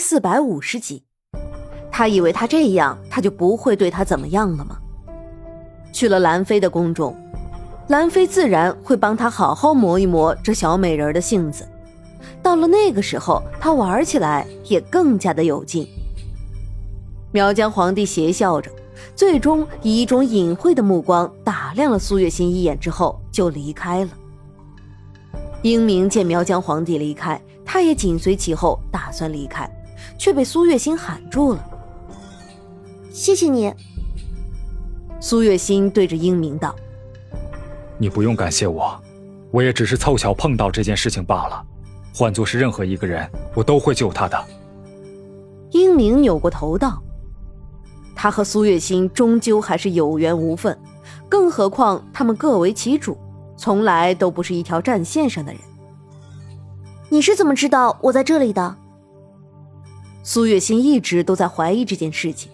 四百五十集。他以为他这样，他就不会对他怎么样了吗？去了兰妃的宫中，兰妃自然会帮他好好磨一磨这小美人的性子。到了那个时候，他玩起来也更加的有劲。苗疆皇帝邪笑着，最终以一种隐晦的目光打量了苏月心一眼之后，就离开了。英明见苗疆皇帝离开，他也紧随其后，打算离开，却被苏月心喊住了。谢谢你。苏月心对着英明道：“你不用感谢我，我也只是凑巧碰到这件事情罢了。换做是任何一个人，我都会救他的。”英明扭过头道：“他和苏月心终究还是有缘无分，更何况他们各为其主，从来都不是一条战线上的人。你是怎么知道我在这里的？”苏月心一直都在怀疑这件事情。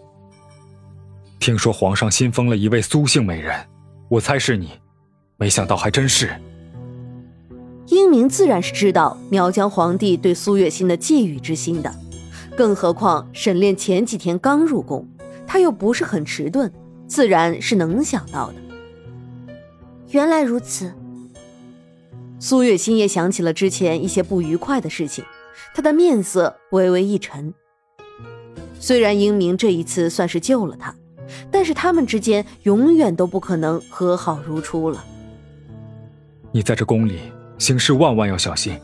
听说皇上新封了一位苏姓美人，我猜是你，没想到还真是。英明自然是知道苗疆皇帝对苏月心的觊觎之心的，更何况沈炼前几天刚入宫，他又不是很迟钝，自然是能想到的。原来如此，苏月心也想起了之前一些不愉快的事情，他的面色微微一沉。虽然英明这一次算是救了他。但是他们之间永远都不可能和好如初了。你在这宫里行事万万要小心，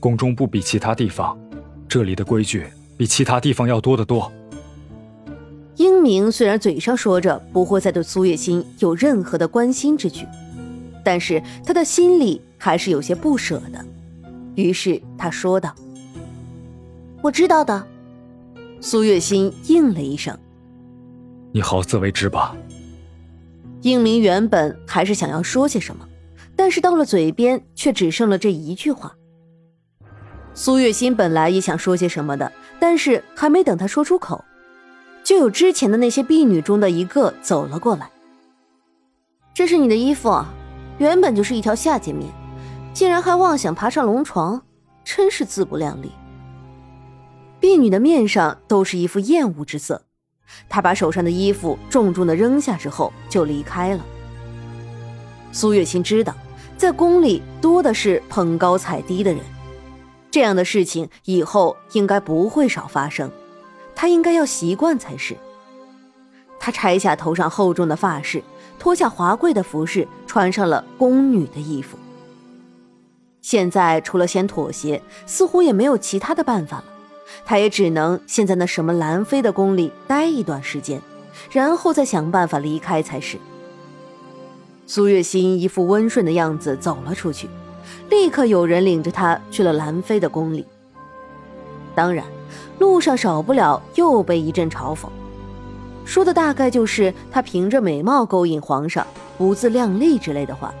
宫中不比其他地方，这里的规矩比其他地方要多得多。英明虽然嘴上说着不会再对苏月心有任何的关心之举，但是他的心里还是有些不舍的。于是他说道：“我知道的。”苏月心应了一声。你好自为之吧。英明原本还是想要说些什么，但是到了嘴边却只剩了这一句话。苏月心本来也想说些什么的，但是还没等他说出口，就有之前的那些婢女中的一个走了过来。这是你的衣服，原本就是一条下贱命，竟然还妄想爬上龙床，真是自不量力。婢女的面上都是一副厌恶之色。他把手上的衣服重重的扔下之后就离开了。苏月心知道，在宫里多的是捧高踩低的人，这样的事情以后应该不会少发生，他应该要习惯才是。他拆下头上厚重的发饰，脱下华贵的服饰，穿上了宫女的衣服。现在除了先妥协，似乎也没有其他的办法了。他也只能先在那什么兰妃的宫里待一段时间，然后再想办法离开才是。苏月心一副温顺的样子走了出去，立刻有人领着他去了兰妃的宫里。当然，路上少不了又被一阵嘲讽，说的大概就是他凭着美貌勾引皇上，不自量力之类的话。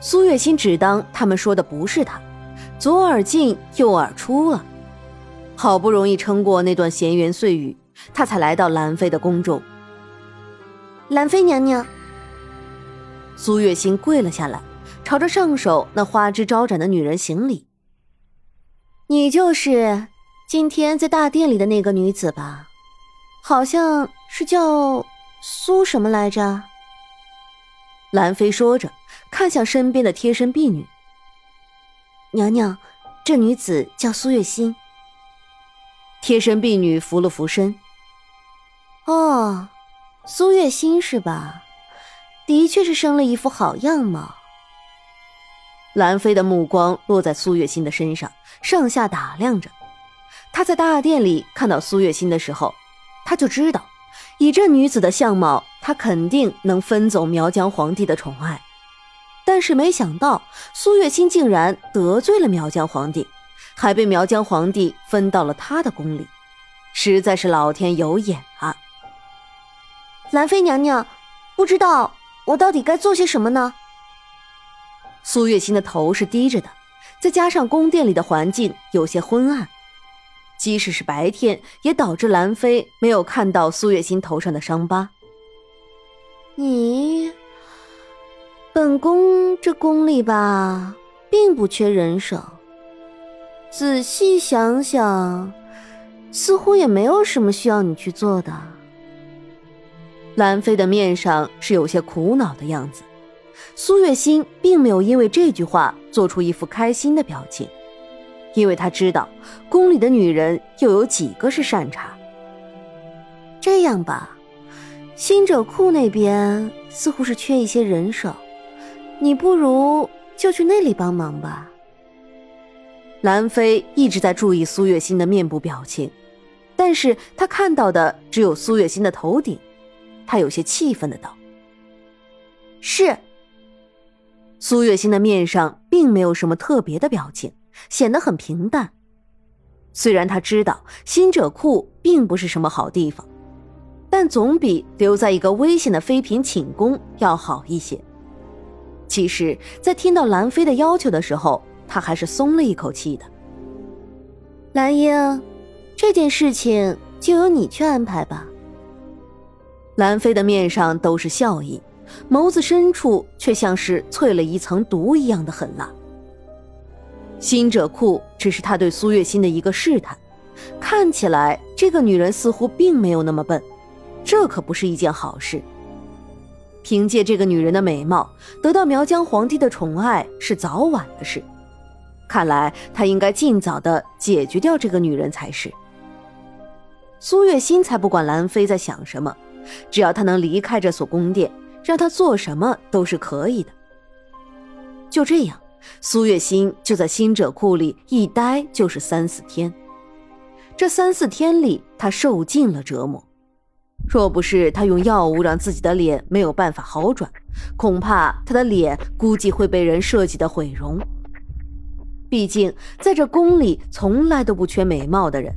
苏月心只当他们说的不是他，左耳进右耳出了。好不容易撑过那段闲言碎语，他才来到兰妃的宫中。兰妃娘娘，苏月心跪了下来，朝着上首那花枝招展的女人行礼：“你就是今天在大殿里的那个女子吧？好像是叫苏什么来着？”兰妃说着，看向身边的贴身婢女：“娘娘，这女子叫苏月心。”贴身婢女扶了扶身。哦，苏月心是吧？的确是生了一副好样貌。兰妃的目光落在苏月心的身上，上下打量着。她在大殿里看到苏月心的时候，她就知道，以这女子的相貌，她肯定能分走苗疆皇帝的宠爱。但是没想到，苏月心竟然得罪了苗疆皇帝。还被苗疆皇帝分到了他的宫里，实在是老天有眼啊！兰妃娘娘，不知道我到底该做些什么呢？苏月心的头是低着的，再加上宫殿里的环境有些昏暗，即使是白天，也导致兰妃没有看到苏月心头上的伤疤。你，本宫这宫里吧，并不缺人手。仔细想想，似乎也没有什么需要你去做的。兰妃的面上是有些苦恼的样子，苏月心并没有因为这句话做出一副开心的表情，因为她知道宫里的女人又有几个是善茬。这样吧，新者库那边似乎是缺一些人手，你不如就去那里帮忙吧。兰妃一直在注意苏月心的面部表情，但是她看到的只有苏月心的头顶。她有些气愤的道：“是。”苏月心的面上并没有什么特别的表情，显得很平淡。虽然他知道新者库并不是什么好地方，但总比留在一个危险的妃嫔寝宫要好一些。其实，在听到兰妃的要求的时候，他还是松了一口气的。兰英，这件事情就由你去安排吧。兰妃的面上都是笑意，眸子深处却像是淬了一层毒一样的狠辣。心者库只是他对苏月心的一个试探，看起来这个女人似乎并没有那么笨，这可不是一件好事。凭借这个女人的美貌得到苗疆皇帝的宠爱是早晚的事，看来他应该尽早的解决掉这个女人才是。苏月心才不管兰妃在想什么。只要她能离开这所宫殿，让她做什么都是可以的。就这样，苏月心就在新者库里一待就是三四天。这三四天里，她受尽了折磨。若不是她用药物让自己的脸没有办法好转，恐怕她的脸估计会被人设计的毁容。毕竟，在这宫里从来都不缺美貌的人。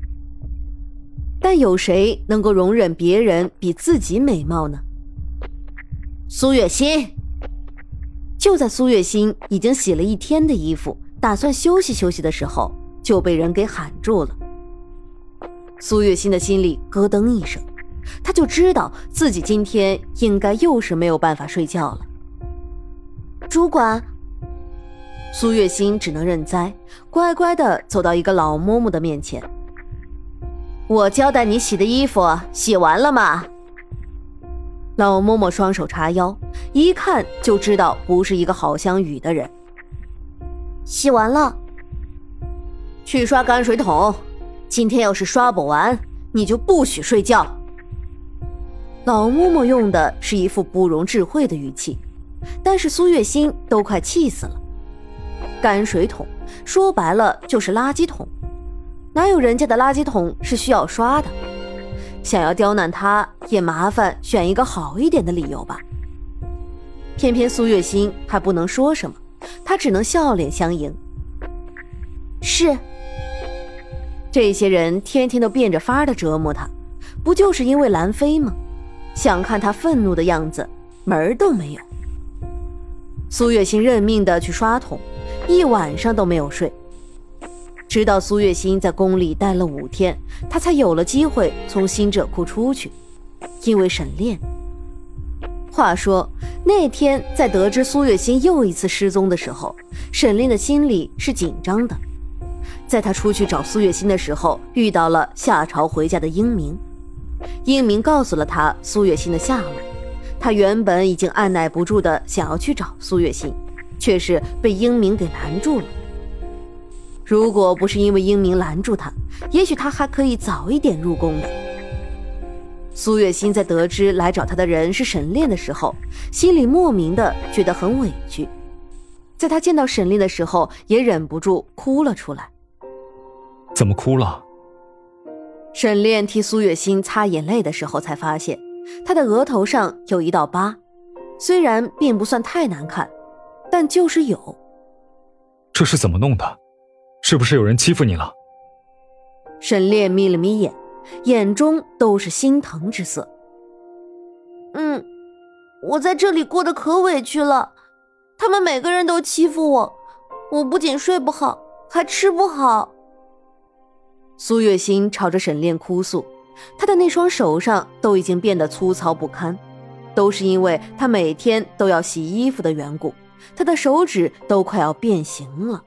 但有谁能够容忍别人比自己美貌呢？苏月心，就在苏月心已经洗了一天的衣服，打算休息休息的时候，就被人给喊住了。苏月心的心里咯噔一声，他就知道自己今天应该又是没有办法睡觉了。主管，苏月心只能认栽，乖乖的走到一个老嬷嬷的面前。我交代你洗的衣服洗完了吗？老嬷嬷双手叉腰，一看就知道不是一个好相与的人。洗完了，去刷泔水桶。今天要是刷不完，你就不许睡觉。老嬷嬷用的是一副不容置喙的语气，但是苏月心都快气死了。泔水桶说白了就是垃圾桶。哪有人家的垃圾桶是需要刷的？想要刁难他，也麻烦选一个好一点的理由吧。偏偏苏月心还不能说什么，他只能笑脸相迎。是，这些人天天都变着法的折磨他，不就是因为兰妃吗？想看他愤怒的样子，门儿都没有。苏月心认命的去刷桶，一晚上都没有睡。直到苏月心在宫里待了五天，他才有了机会从新者库出去。因为沈炼。话说那天在得知苏月心又一次失踪的时候，沈炼的心里是紧张的。在他出去找苏月心的时候，遇到了下朝回家的英明。英明告诉了他苏月心的下落。他原本已经按耐不住的想要去找苏月心，却是被英明给拦住了。如果不是因为英明拦住他，也许他还可以早一点入宫的。苏月心在得知来找他的人是沈炼的时候，心里莫名的觉得很委屈。在他见到沈炼的时候，也忍不住哭了出来。怎么哭了？沈炼替苏月心擦眼泪的时候，才发现他的额头上有一道疤，虽然并不算太难看，但就是有。这是怎么弄的？是不是有人欺负你了？沈炼眯了眯眼，眼中都是心疼之色。嗯，我在这里过得可委屈了，他们每个人都欺负我，我不仅睡不好，还吃不好。苏月心朝着沈炼哭诉，他的那双手上都已经变得粗糙不堪，都是因为他每天都要洗衣服的缘故，他的手指都快要变形了。